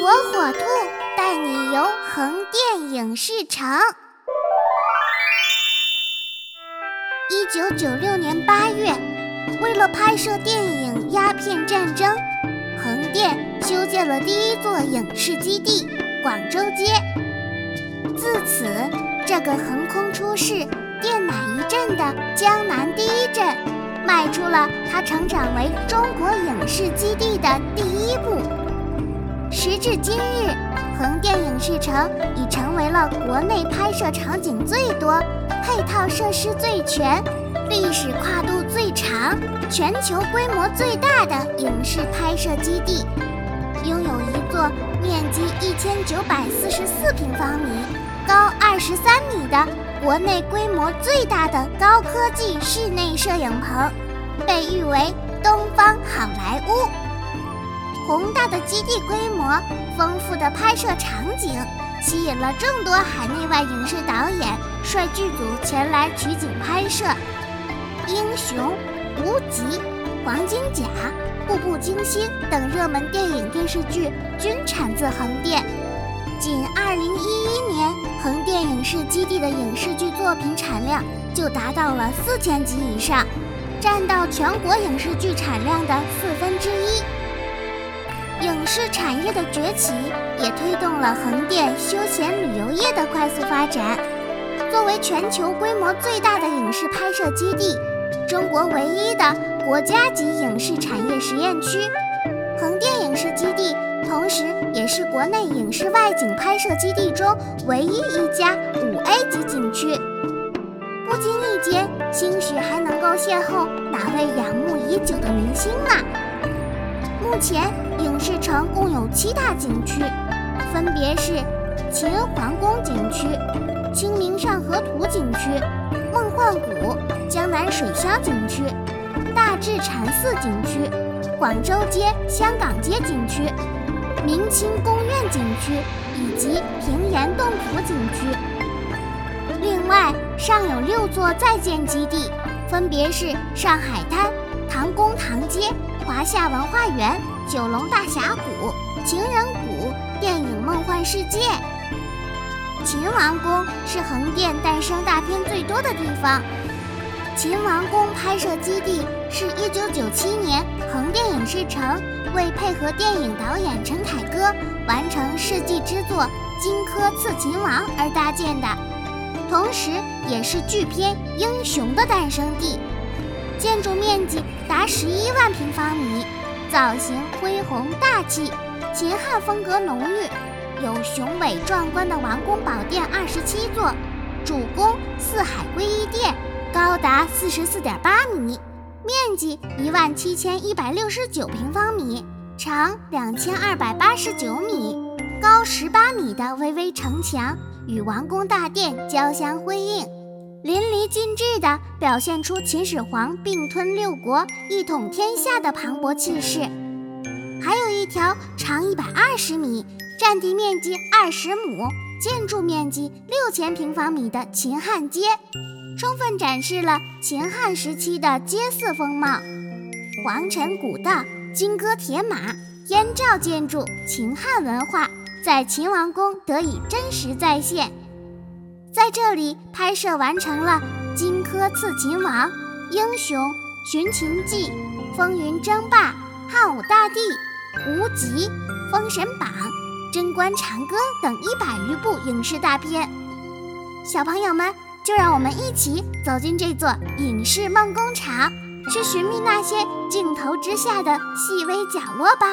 火火兔带你游横店影视城。一九九六年八月，为了拍摄电影《鸦片战争》，横店修建了第一座影视基地——广州街。自此，这个横空出世、电奶一镇的江南第一镇，迈出了它成长为中国影视基地的第一步。时至今日，横店影视城已成为了国内拍摄场景最多、配套设施最全、历史跨度最长、全球规模最大的影视拍摄基地，拥有一座面积一千九百四十四平方米、高二十三米的国内规模最大的高科技室内摄影棚，被誉为“东方好莱坞”。宏大的基地规模、丰富的拍摄场景，吸引了众多海内外影视导演率剧组前来取景拍摄。《英雄》《无极》《黄金甲》《步步惊心》等热门电影电视剧均产自横店。仅2011年，横店影视基地的影视剧作品产量就达到了四千集以上，占到全国影视剧产量的四分之一。影视产业的崛起，也推动了横店休闲旅游业的快速发展。作为全球规模最大的影视拍摄基地，中国唯一的国家级影视产业实验区，横店影视基地，同时也是国内影视外景拍摄基地中唯一一家五 A 级景区。不经意间，兴许还能够邂逅哪位仰慕已久的明星呢？目前影视城共有七大景区，分别是秦皇宫景区、清明上河图景区、梦幻谷、江南水乡景区、大智禅寺景区、广州街、香港街景区、明清宫苑景区以及平岩洞府景区。另外，尚有六座在建基地，分别是上海滩、唐宫唐街。华夏文化园、九龙大峡谷、情人谷、电影梦幻世界。秦王宫是横店诞生大片最多的地方。秦王宫拍摄基地是一九九七年横店影视城为配合电影导演陈凯歌完成世纪之作《荆轲刺秦王》而搭建的，同时也是巨片《英雄》的诞生地。建筑面积达十一万平方米，造型恢宏大气，秦汉风格浓郁，有雄伟壮观的王宫宝殿二十七座，主宫四海归一殿高达四十四点八米，面积一万七千一百六十九平方米，长两千二百八十九米，高十八米的巍巍城墙与王宫大殿交相辉映。淋漓尽致地表现出秦始皇并吞六国、一统天下的磅礴气势。还有一条长一百二十米、占地面积二十亩、建筑面积六千平方米的秦汉街，充分展示了秦汉时期的街市风貌。皇城古道、金戈铁马、燕赵建筑、秦汉文化，在秦王宫得以真实再现。在这里拍摄完成了《荆轲刺秦王》《英雄》《寻秦记》《风云争霸》《汉武大帝》《无极》《封神榜》《贞观长歌》等一百余部影视大片。小朋友们，就让我们一起走进这座影视梦工厂，去寻觅那些镜头之下的细微角落吧。